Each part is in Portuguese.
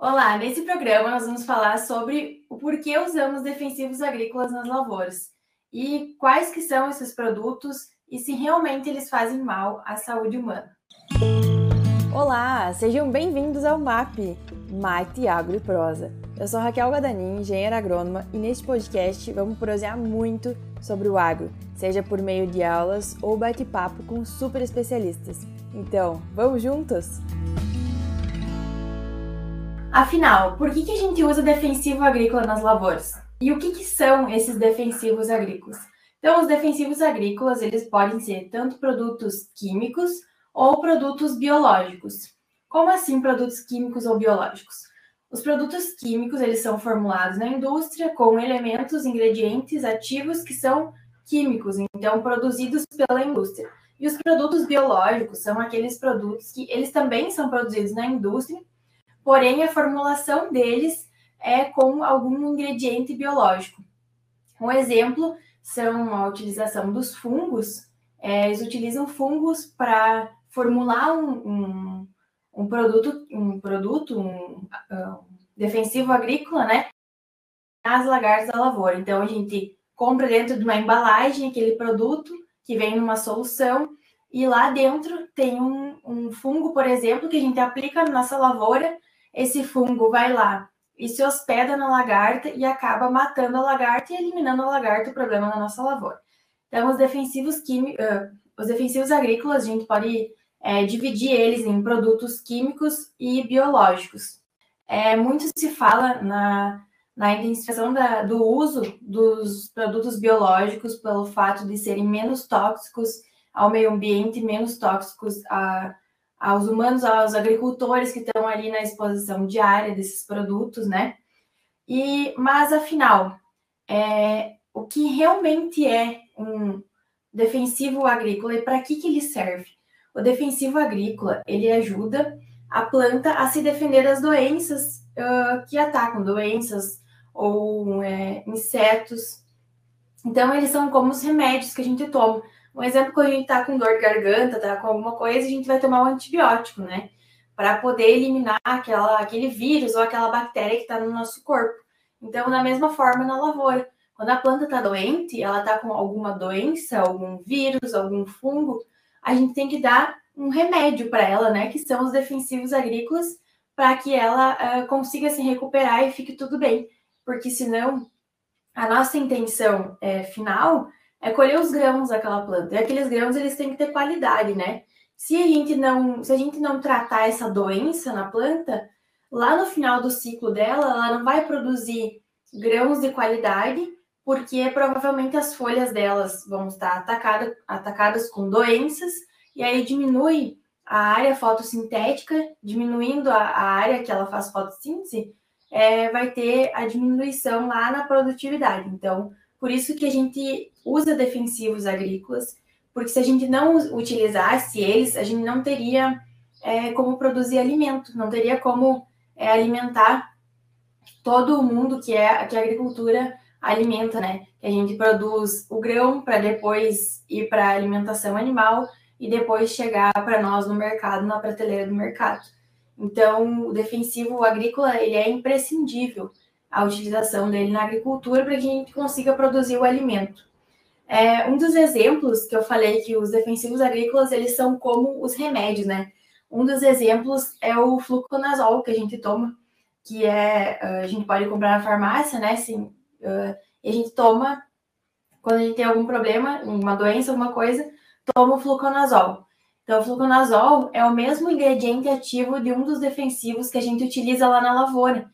Olá, nesse programa nós vamos falar sobre o porquê usamos defensivos agrícolas nas lavouras e quais que são esses produtos e se realmente eles fazem mal à saúde humana. Olá, sejam bem-vindos ao MAP, Mate, Agro e Prosa. Eu sou Raquel Guadagnin, engenheira agrônoma, e neste podcast vamos prosear muito sobre o agro, seja por meio de aulas ou bate-papo com super especialistas. Então, vamos juntos? Afinal, por que, que a gente usa defensivo agrícola nas lavouras? E o que, que são esses defensivos agrícolas? Então, os defensivos agrícolas, eles podem ser tanto produtos químicos ou produtos biológicos. Como assim produtos químicos ou biológicos? Os produtos químicos, eles são formulados na indústria com elementos, ingredientes ativos que são químicos, então produzidos pela indústria. E os produtos biológicos são aqueles produtos que eles também são produzidos na indústria, porém a formulação deles é com algum ingrediente biológico. Um exemplo são a utilização dos fungos. É, eles utilizam fungos para formular um, um, um, produto, um produto, um, um defensivo agrícola, né? Nas lagartas da lavoura. Então a gente compra dentro de uma embalagem aquele produto que vem numa solução e lá dentro tem um, um fungo, por exemplo, que a gente aplica na nossa lavoura esse fungo vai lá e se hospeda na lagarta e acaba matando a lagarta e eliminando a lagarta, o problema na nossa lavoura. Então, os defensivos químicos, uh, os defensivos agrícolas, a gente pode é, dividir eles em produtos químicos e biológicos. É, muito se fala na, na identificação da, do uso dos produtos biológicos pelo fato de serem menos tóxicos ao meio ambiente, menos tóxicos a, aos humanos, aos agricultores que estão ali na exposição diária desses produtos, né? E, mas afinal, é, o que realmente é um defensivo agrícola e para que, que ele serve? O defensivo agrícola ele ajuda a planta a se defender das doenças uh, que atacam, doenças ou é, insetos. Então, eles são como os remédios que a gente toma. Um exemplo, quando a gente tá com dor de garganta, tá com alguma coisa, a gente vai tomar um antibiótico, né? Para poder eliminar aquela, aquele vírus ou aquela bactéria que está no nosso corpo. Então, da mesma forma na lavoura. Quando a planta está doente, ela está com alguma doença, algum vírus, algum fungo, a gente tem que dar um remédio para ela, né? Que são os defensivos agrícolas, para que ela uh, consiga se recuperar e fique tudo bem. Porque senão, a nossa intenção é, final é colher os grãos daquela planta. E aqueles grãos eles têm que ter qualidade, né? Se a gente não, se a gente não tratar essa doença na planta, lá no final do ciclo dela, ela não vai produzir grãos de qualidade, porque provavelmente as folhas delas vão estar atacada, atacadas com doenças, e aí diminui a área fotossintética, diminuindo a, a área que ela faz fotossíntese, é, vai ter a diminuição lá na produtividade. Então, por isso que a gente usa defensivos agrícolas, porque se a gente não utilizasse eles, a gente não teria é, como produzir alimento, não teria como é, alimentar todo o mundo que é que a agricultura alimenta, né? A gente produz o grão para depois ir para a alimentação animal e depois chegar para nós no mercado, na prateleira do mercado. Então, o defensivo agrícola ele é imprescindível a utilização dele na agricultura para que a gente consiga produzir o alimento. É, um dos exemplos que eu falei que os defensivos agrícolas eles são como os remédios, né? Um dos exemplos é o fluconazol que a gente toma, que é a gente pode comprar na farmácia, né? Assim, e a gente toma quando a gente tem algum problema, uma doença, alguma coisa, toma o fluconazol. Então, o fluconazol é o mesmo ingrediente ativo de um dos defensivos que a gente utiliza lá na lavoura,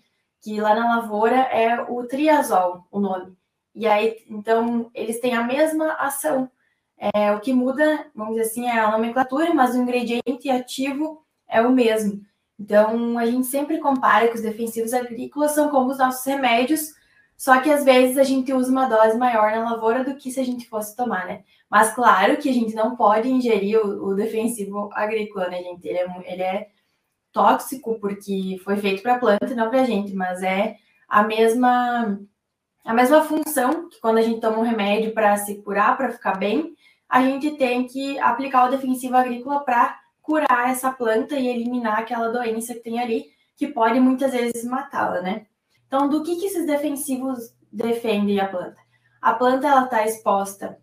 que lá na lavoura é o triazol, o nome. E aí, então, eles têm a mesma ação. É, o que muda, vamos dizer assim, é a nomenclatura, mas o ingrediente ativo é o mesmo. Então, a gente sempre compara que os defensivos agrícolas são como os nossos remédios, só que às vezes a gente usa uma dose maior na lavoura do que se a gente fosse tomar, né? Mas claro que a gente não pode ingerir o, o defensivo agrícola, né, gente? Ele é, ele é tóxico porque foi feito para a planta e não para a gente, mas é a mesma a mesma função que quando a gente toma um remédio para se curar, para ficar bem, a gente tem que aplicar o defensivo agrícola para curar essa planta e eliminar aquela doença que tem ali, que pode muitas vezes matá-la, né? Então, do que, que esses defensivos defendem a planta? A planta ela está exposta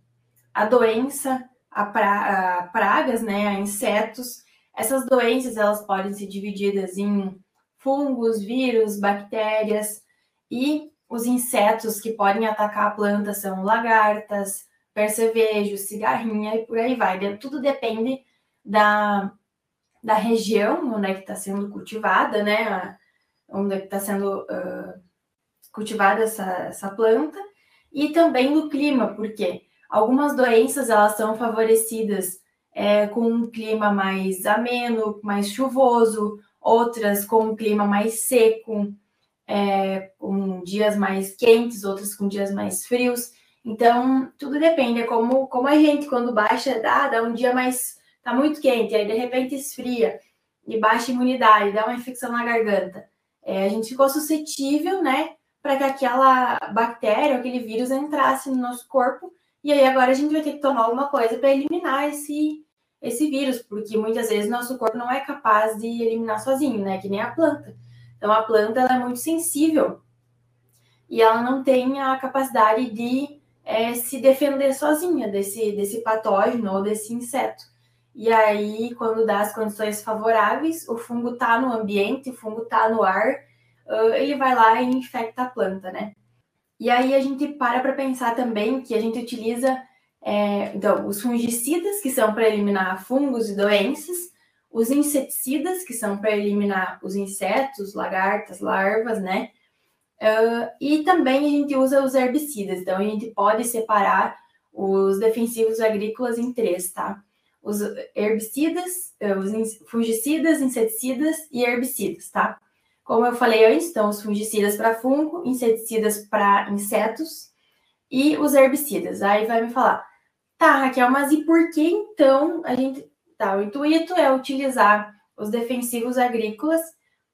a doença, a, pra, a pragas, né, a insetos. Essas doenças elas podem ser divididas em fungos, vírus, bactérias e os insetos que podem atacar a planta são lagartas, percevejo, cigarrinha e por aí vai. Tudo depende da, da região onde é que está sendo cultivada, né? Onde é está sendo uh, cultivada essa, essa planta e também do clima, porque algumas doenças elas são favorecidas é, com um clima mais ameno, mais chuvoso, outras com um clima mais seco, é, com dias mais quentes, outras com dias mais frios. Então, tudo depende, é como, como a gente, quando baixa, dá, dá um dia mais, tá muito quente, aí de repente esfria e baixa imunidade, dá uma infecção na garganta. É, a gente ficou suscetível, né, para que aquela bactéria, aquele vírus entrasse no nosso corpo, e aí agora a gente vai ter que tomar alguma coisa para eliminar esse, esse vírus, porque muitas vezes nosso corpo não é capaz de eliminar sozinho, né, que nem a planta. Então a planta ela é muito sensível e ela não tem a capacidade de é, se defender sozinha desse, desse patógeno ou desse inseto. E aí, quando dá as condições favoráveis, o fungo está no ambiente, o fungo está no ar, uh, ele vai lá e infecta a planta, né? E aí a gente para para pensar também que a gente utiliza é, então, os fungicidas, que são para eliminar fungos e doenças, os inseticidas, que são para eliminar os insetos, lagartas, larvas, né? Uh, e também a gente usa os herbicidas, então a gente pode separar os defensivos agrícolas em três, tá? Os herbicidas, eh, os fungicidas, inseticidas e herbicidas, tá? Como eu falei antes, então os fungicidas para fungo, inseticidas para insetos e os herbicidas. Aí vai me falar, tá, Raquel, mas e por que então a gente. Tá, o intuito é utilizar os defensivos agrícolas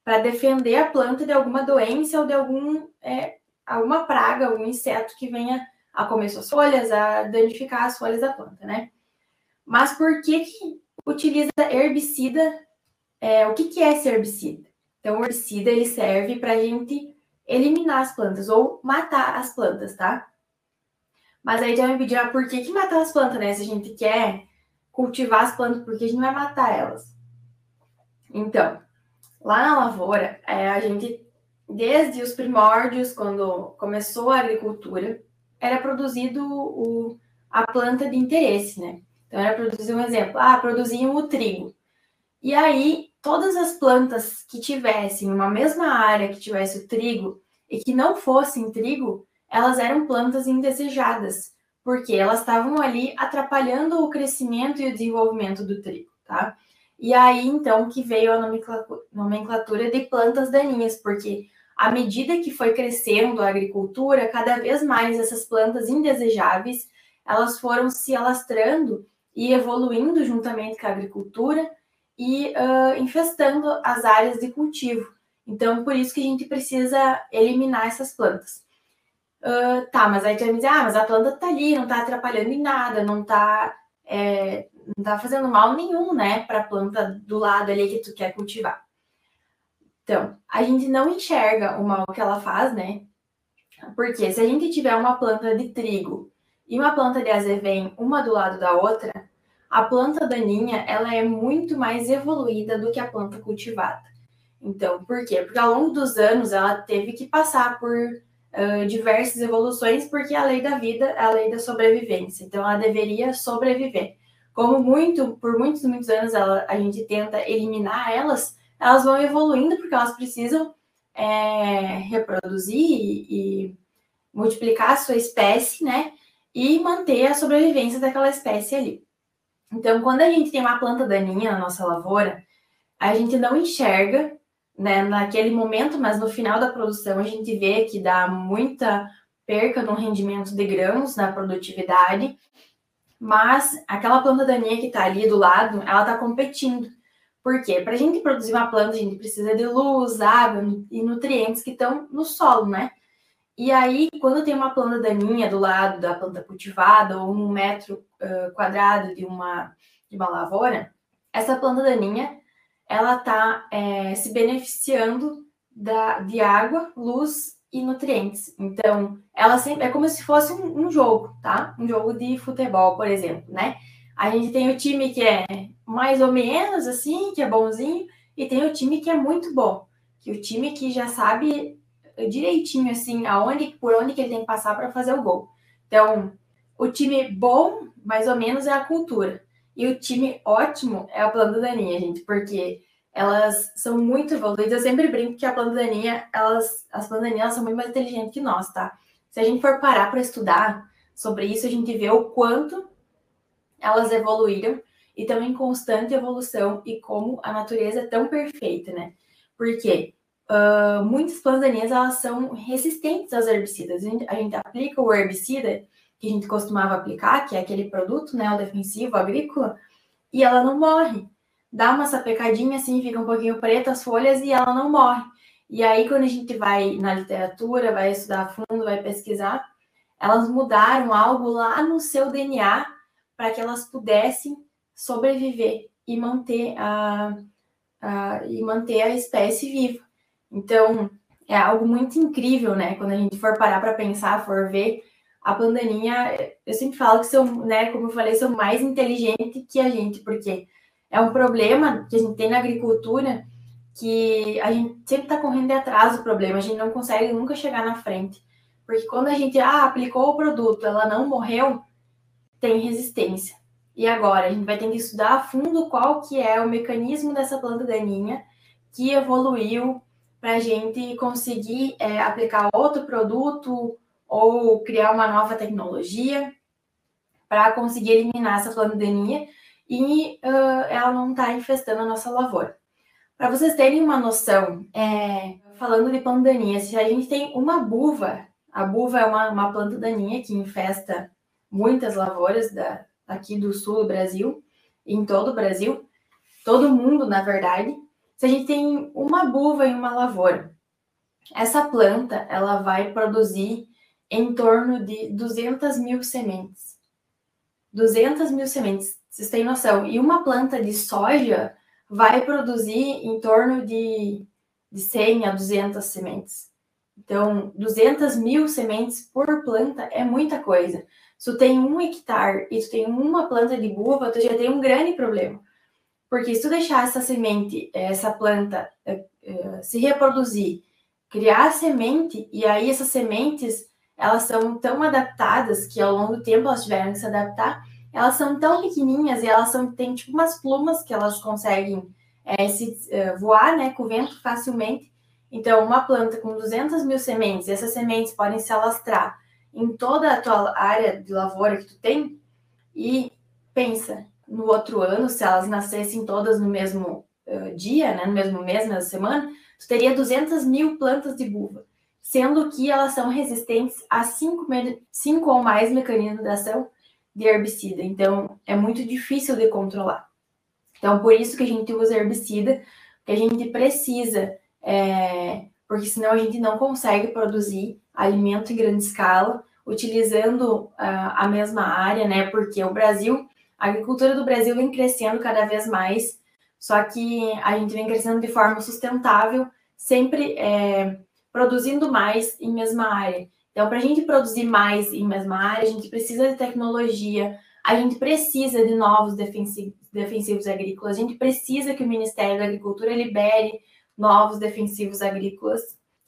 para defender a planta de alguma doença ou de algum, é, alguma praga, algum inseto que venha a comer suas folhas, a danificar as folhas da planta, né? Mas por que, que utiliza herbicida? É, o que, que é esse herbicida? Então, o herbicida ele serve para a gente eliminar as plantas ou matar as plantas, tá? Mas aí já me pedir, ah, por que, que matar as plantas, né? Se a gente quer cultivar as plantas, por que a gente vai matar elas? Então, Lá na lavoura, é, a gente, desde os primórdios, quando começou a agricultura, era produzido o, a planta de interesse, né? Então, era produzir um exemplo. Ah, produziam o trigo. E aí, todas as plantas que tivessem uma mesma área que tivesse o trigo e que não fossem trigo, elas eram plantas indesejadas, porque elas estavam ali atrapalhando o crescimento e o desenvolvimento do trigo, tá? E aí, então, que veio a nomenclatura de plantas daninhas, porque à medida que foi crescendo a agricultura, cada vez mais essas plantas indesejáveis, elas foram se alastrando e evoluindo juntamente com a agricultura e uh, infestando as áreas de cultivo. Então, por isso que a gente precisa eliminar essas plantas. Uh, tá, mas aí tu vai me dizer, ah, mas a planta tá ali, não tá atrapalhando em nada, não tá é, não tá fazendo mal nenhum, né, para a planta do lado ali que tu quer cultivar. Então, a gente não enxerga o mal que ela faz, né? Porque se a gente tiver uma planta de trigo e uma planta de azevém, uma do lado da outra, a planta daninha, ela é muito mais evoluída do que a planta cultivada. Então, por quê? Porque ao longo dos anos ela teve que passar por diversas evoluções, porque a lei da vida é a lei da sobrevivência. Então, ela deveria sobreviver como muito, por muitos, muitos anos ela, a gente tenta eliminar elas, elas vão evoluindo porque elas precisam é, reproduzir e, e, multiplicar a sua espécie, né? E manter a sobrevivência daquela espécie ali. Então, quando a gente tem uma planta daninha na nossa lavoura, a gente não enxerga, né, naquele momento, mas no final da produção a gente vê que dá muita perca no rendimento de grãos, na produtividade, mas aquela planta daninha que está ali do lado, ela está competindo. Por quê? Para a gente produzir uma planta, a gente precisa de luz, água e nutrientes que estão no solo, né? E aí, quando tem uma planta daninha do lado da planta cultivada, ou um metro uh, quadrado de uma, de uma lavoura, essa planta daninha, ela está é, se beneficiando da, de água, luz e nutrientes. Então, ela sempre é como se fosse um, um, jogo, tá? Um jogo de futebol, por exemplo, né? A gente tem o time que é mais ou menos assim, que é bonzinho, e tem o time que é muito bom, que o time que já sabe direitinho assim aonde, por onde que ele tem que passar para fazer o gol. Então, o time bom, mais ou menos, é a cultura. E o time ótimo é a planta daninha, gente, porque elas são muito evoluídas. Eu sempre brinco que a planta daninha, elas, as plantas daninhas são muito mais inteligentes que nós, tá? Se a gente for parar para estudar sobre isso, a gente vê o quanto elas evoluíram e estão em constante evolução e como a natureza é tão perfeita, né? Porque uh, muitas plantas daninhas elas são resistentes aos herbicidas. A gente, a gente aplica o herbicida que a gente costumava aplicar, que é aquele produto, né, o defensivo agrícola, e ela não morre. Dá uma sapecadinha assim, fica um pouquinho preta as folhas e ela não morre. E aí, quando a gente vai na literatura, vai estudar a fundo, vai pesquisar, elas mudaram algo lá no seu DNA para que elas pudessem sobreviver e manter a, a, e manter a espécie viva. Então, é algo muito incrível, né? Quando a gente for parar para pensar, for ver, a pandaninha, eu sempre falo que são, né, como eu falei, são mais inteligentes que a gente, porque é um problema que a gente tem na agricultura que a gente sempre está correndo atrás do problema, a gente não consegue nunca chegar na frente. Porque quando a gente ah, aplicou o produto, ela não morreu, tem resistência. E agora a gente vai ter que estudar a fundo qual que é o mecanismo dessa planta daninha que evoluiu para a gente conseguir é, aplicar outro produto ou criar uma nova tecnologia para conseguir eliminar essa daninha e uh, ela não está infestando a nossa lavoura. Para vocês terem uma noção, é, falando de daninha, se a gente tem uma buva, a buva é uma, uma planta daninha que infesta muitas lavouras da, aqui do sul do Brasil, em todo o Brasil, todo mundo, na verdade. Se a gente tem uma buva em uma lavoura, essa planta ela vai produzir em torno de 200 mil sementes. 200 mil sementes, vocês têm noção. E uma planta de soja vai produzir em torno de, de 100 a 200 sementes. Então, 200 mil sementes por planta é muita coisa. Se tu tem um hectare e tu tem uma planta de buva, tu já tem um grande problema. Porque se tu deixar essa semente, essa planta eh, eh, se reproduzir, criar semente, e aí essas sementes elas são tão adaptadas que ao longo do tempo elas tiveram que se adaptar. Elas são tão pequenininhas e elas são, têm tipo umas plumas que elas conseguem é, se uh, voar, né, com o vento facilmente. Então, uma planta com 200 mil sementes, essas sementes podem se alastrar em toda a tua área de lavoura que tu tem. E pensa, no outro ano, se elas nascessem todas no mesmo uh, dia, né, no mesmo mês, na mesma semana, tu teria 200 mil plantas de buva sendo que elas são resistentes a cinco, cinco ou mais mecanismos de ação de herbicida. Então, é muito difícil de controlar. Então, por isso que a gente usa herbicida, que a gente precisa, é, porque senão a gente não consegue produzir alimento em grande escala, utilizando uh, a mesma área, né? Porque o Brasil, a agricultura do Brasil vem crescendo cada vez mais, só que a gente vem crescendo de forma sustentável, sempre é, produzindo mais em mesma área. Então, para a gente produzir mais em mesma área, a gente precisa de tecnologia, a gente precisa de novos defensivos, agrícolas, a gente precisa que o Ministério da Agricultura libere novos defensivos agrícolas.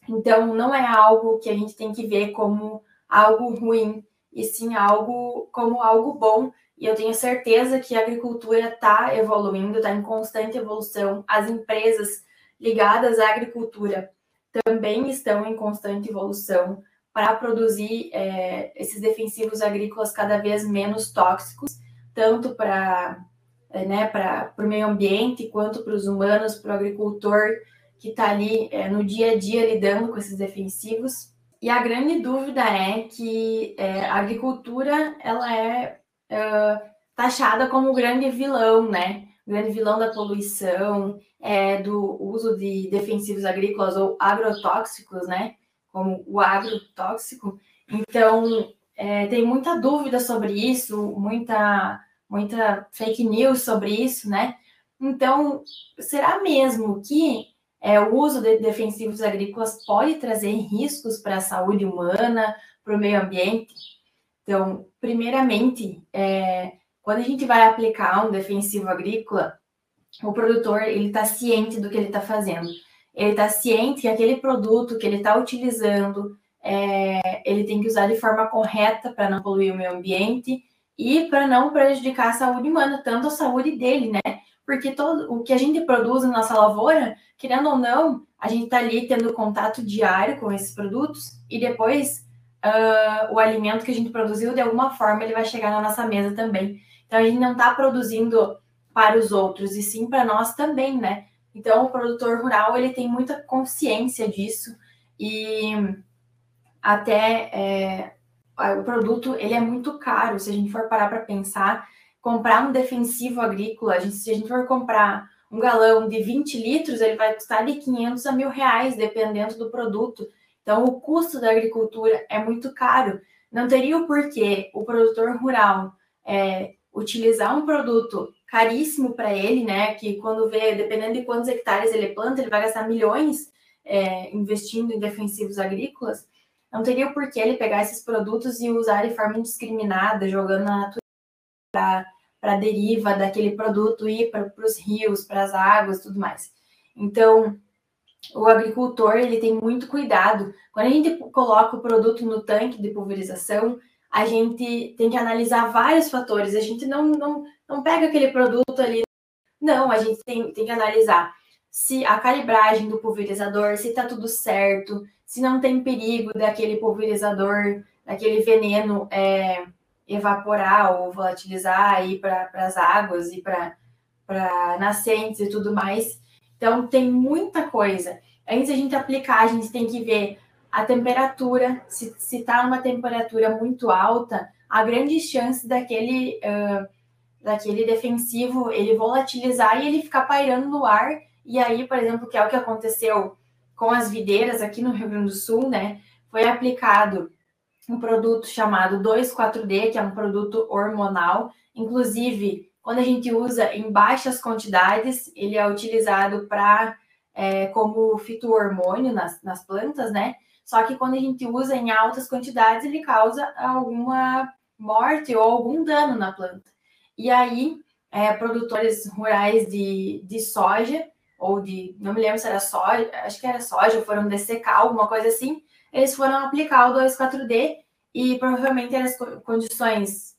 Então, não é algo que a gente tem que ver como algo ruim, e sim algo como algo bom. E eu tenho certeza que a agricultura está evoluindo, está em constante evolução. As empresas ligadas à agricultura também estão em constante evolução para produzir é, esses defensivos agrícolas cada vez menos tóxicos, tanto para é, né, para o meio ambiente quanto para os humanos, para o agricultor que está ali é, no dia a dia lidando com esses defensivos. E a grande dúvida é que é, a agricultura ela é, é taxada como o grande vilão, né? O grande vilão da poluição, é, do uso de defensivos agrícolas ou agrotóxicos, né? Como o agrotóxico. Então, é, tem muita dúvida sobre isso, muita, muita fake news sobre isso, né? Então, será mesmo que é, o uso de defensivos agrícolas pode trazer riscos para a saúde humana, para o meio ambiente? Então, primeiramente, é, quando a gente vai aplicar um defensivo agrícola, o produtor ele está ciente do que ele está fazendo. Ele está ciente que aquele produto que ele está utilizando, é, ele tem que usar de forma correta para não poluir o meio ambiente e para não prejudicar a saúde humana, tanto a saúde dele, né? Porque todo o que a gente produz na nossa lavoura, querendo ou não, a gente está ali tendo contato diário com esses produtos e depois uh, o alimento que a gente produziu, de alguma forma, ele vai chegar na nossa mesa também. Então a gente não está produzindo para os outros, e sim para nós também, né? Então o produtor rural ele tem muita consciência disso e até é, o produto ele é muito caro. Se a gente for parar para pensar, comprar um defensivo agrícola, a gente, se a gente for comprar um galão de 20 litros, ele vai custar de 500 a mil reais, dependendo do produto. Então, o custo da agricultura é muito caro. Não teria o porquê o produtor rural é, utilizar um produto caríssimo para ele, né? Que quando vê, dependendo de quantos hectares ele planta, ele vai gastar milhões é, investindo em defensivos agrícolas. Não teria o porquê ele pegar esses produtos e usar de forma indiscriminada, jogando na natureza para a deriva daquele produto ir para os rios, para as águas, tudo mais. Então, o agricultor ele tem muito cuidado. Quando a gente coloca o produto no tanque de pulverização, a gente tem que analisar vários fatores. A gente não, não, não pega aquele produto ali. Não, a gente tem, tem que analisar se a calibragem do pulverizador, se está tudo certo, se não tem perigo daquele pulverizador, daquele veneno é, evaporar ou volatilizar aí para as águas e para nascentes e tudo mais. Então, tem muita coisa. Antes a gente aplicar, a gente tem que ver a temperatura, se está numa temperatura muito alta, há grandes chances daquele, uh, daquele defensivo ele volatilizar e ele ficar pairando no ar. E aí, por exemplo, que é o que aconteceu com as videiras aqui no Rio Grande do Sul, né? Foi aplicado um produto chamado 2,4-D, que é um produto hormonal. Inclusive, quando a gente usa em baixas quantidades, ele é utilizado para é, como fito-hormônio nas, nas plantas, né? Só que quando a gente usa em altas quantidades, ele causa alguma morte ou algum dano na planta. E aí, é, produtores rurais de, de soja, ou de, não me lembro se era soja, acho que era soja, foram dessecar, alguma coisa assim, eles foram aplicar o 2,4-D e provavelmente as condições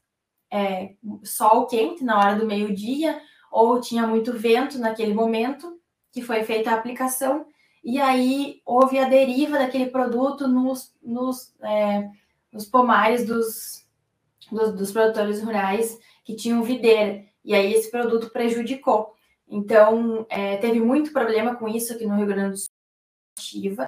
é, sol quente na hora do meio-dia, ou tinha muito vento naquele momento que foi feita a aplicação, e aí houve a deriva daquele produto nos, nos, é, nos pomares dos, dos, dos, produtores rurais que tinham videira, e aí esse produto prejudicou. Então, é, teve muito problema com isso aqui no Rio Grande do Sul,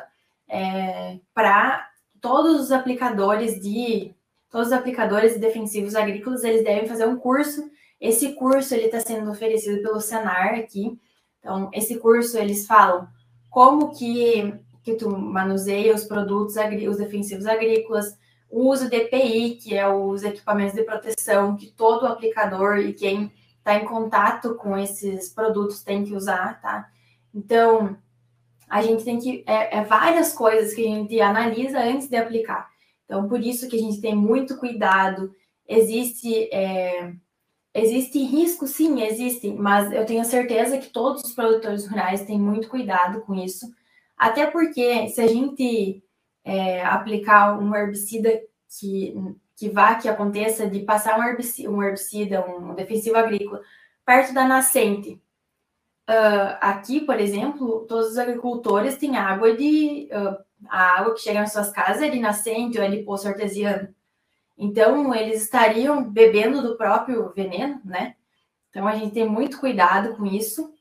é, para todos os aplicadores de todos os aplicadores defensivos agrícolas, eles devem fazer um curso. Esse curso ele está sendo oferecido pelo Senar aqui. Então, esse curso eles falam como que, que tu manuseia os produtos, os defensivos agrícolas, o uso de EPI, que é os equipamentos de proteção que todo aplicador e quem está em contato com esses produtos tem que usar, tá? Então, a gente tem que. É, é, várias coisas que a gente analisa antes de aplicar. Então, por isso que a gente tem muito cuidado. Existe. É, Existe risco, sim, existe, mas eu tenho certeza que todos os produtores rurais têm muito cuidado com isso, até porque se a gente é, aplicar um herbicida que, que vá, que aconteça de passar um herbicida, um, herbicida, um defensivo agrícola perto da nascente, uh, aqui, por exemplo, todos os agricultores têm água de uh, a água que chega nas suas casas é de nascente ou é de poço artesiano. Então, eles estariam bebendo do próprio veneno, né? Então, a gente tem muito cuidado com isso.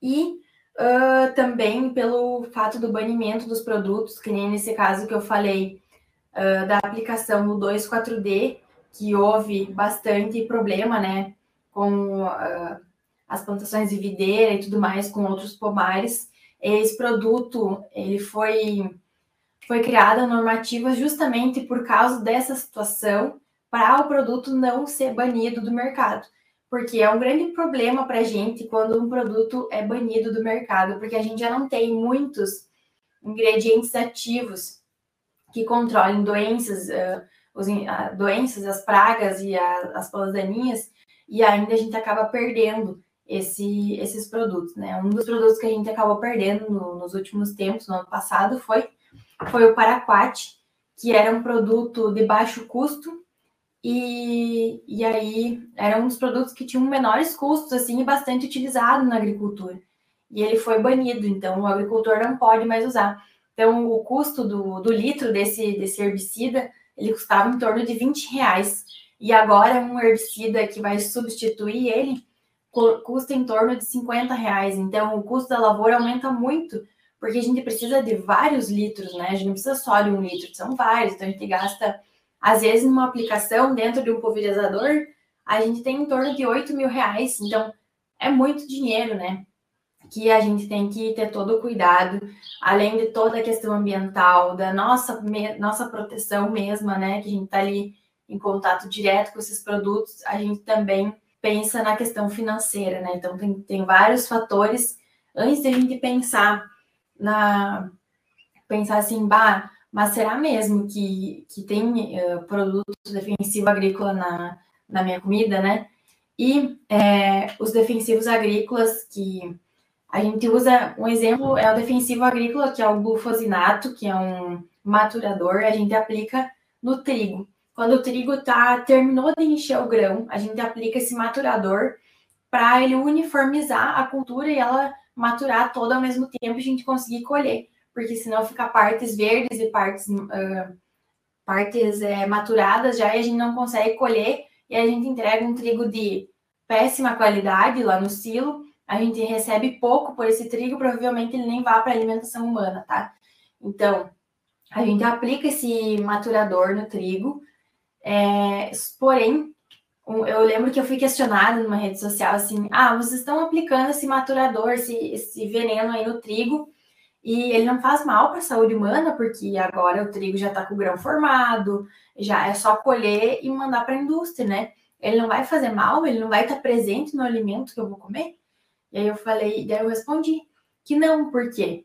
E uh, também pelo fato do banimento dos produtos, que nem nesse caso que eu falei, uh, da aplicação do 2,4-D, que houve bastante problema, né? Com uh, as plantações de videira e tudo mais, com outros pomares. Esse produto, ele foi foi criada a normativa justamente por causa dessa situação para o produto não ser banido do mercado. porque é um grande problema para a gente quando um produto é banido do mercado, porque a gente já não tem muitos ingredientes ativos que controlem doenças, uh, os, uh, doenças, as pragas e a, as plantas daninhas, e ainda a gente acaba perdendo esse, esses produtos, né? Um dos produtos que a gente acabou perdendo no, nos últimos tempos, no ano passado, foi, foi o Paraquat, que era um produto de baixo custo, e, e aí era um dos produtos que tinham menores custos, assim, e bastante utilizado na agricultura. E ele foi banido, então o agricultor não pode mais usar. Então, o custo do, do litro desse, desse herbicida, ele custava em torno de 20 reais. E agora um herbicida que vai substituir ele custa em torno de 50 reais. Então, o custo da lavoura aumenta muito, porque a gente precisa de vários litros, né? A gente não precisa só de um litro, são vários. Então, a gente gasta, às vezes, numa aplicação dentro de um pulverizador, a gente tem em torno de 8 mil reais. Então, é muito dinheiro, né? Que a gente tem que ter todo o cuidado, além de toda a questão ambiental, da nossa, nossa proteção mesma, né? Que a gente está ali em contato direto com esses produtos, a gente também pensa na questão financeira, né? Então, tem, tem vários fatores antes de a gente pensar na. pensar assim, bah, mas será mesmo que, que tem uh, produto defensivo agrícola na, na minha comida, né? E é, os defensivos agrícolas que a gente usa, um exemplo é o defensivo agrícola, que é o glufosinato, que é um maturador, a gente aplica no trigo. Quando o trigo tá, terminou de encher o grão, a gente aplica esse maturador para ele uniformizar a cultura e ela maturar toda ao mesmo tempo e a gente conseguir colher. Porque senão fica partes verdes e partes, uh, partes é, maturadas já e a gente não consegue colher e a gente entrega um trigo de péssima qualidade lá no silo. A gente recebe pouco por esse trigo, provavelmente ele nem vá para alimentação humana, tá? Então, a gente aplica esse maturador no trigo, é, porém, eu lembro que eu fui questionada numa rede social assim: ah, vocês estão aplicando esse maturador, esse, esse veneno aí no trigo, e ele não faz mal para a saúde humana, porque agora o trigo já está com o grão formado, já é só colher e mandar para a indústria, né? Ele não vai fazer mal, ele não vai estar tá presente no alimento que eu vou comer. E aí eu falei, daí eu respondi que não, porque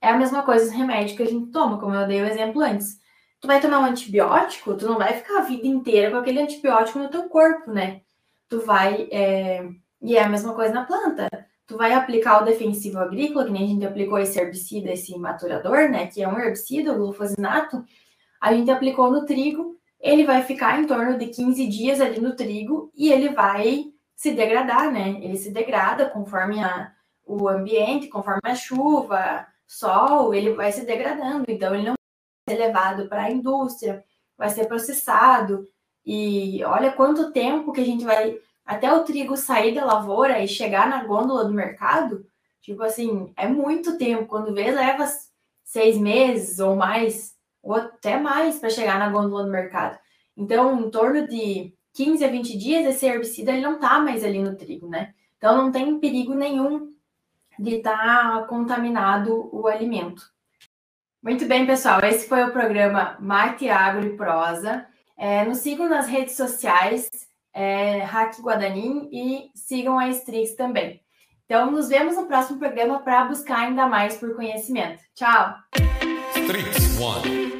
é a mesma coisa os remédios que a gente toma, como eu dei o exemplo antes tu vai tomar um antibiótico, tu não vai ficar a vida inteira com aquele antibiótico no teu corpo, né? Tu vai. É... E é a mesma coisa na planta. Tu vai aplicar o defensivo agrícola, que nem a gente aplicou esse herbicida, esse maturador, né? Que é um herbicida, o glufosinato. A gente aplicou no trigo, ele vai ficar em torno de 15 dias ali no trigo e ele vai se degradar, né? Ele se degrada conforme a, o ambiente, conforme a chuva, sol, ele vai se degradando. Então, ele não ser levado para a indústria, vai ser processado. E olha quanto tempo que a gente vai até o trigo sair da lavoura e chegar na gôndola do mercado. Tipo assim, é muito tempo. Quando vê, leva seis meses ou mais, ou até mais para chegar na gôndola do mercado. Então, em torno de 15 a 20 dias, esse herbicida ele não está mais ali no trigo, né? Então, não tem perigo nenhum de estar tá contaminado o alimento. Muito bem, pessoal. Esse foi o programa Marte Agro e Prosa. É, nos sigam nas redes sociais, é, Hack Guadanin, e sigam a Strix também. Então, nos vemos no próximo programa para buscar ainda mais por conhecimento. Tchau! Strix One.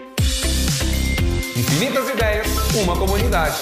Infinitas ideias, uma comunidade.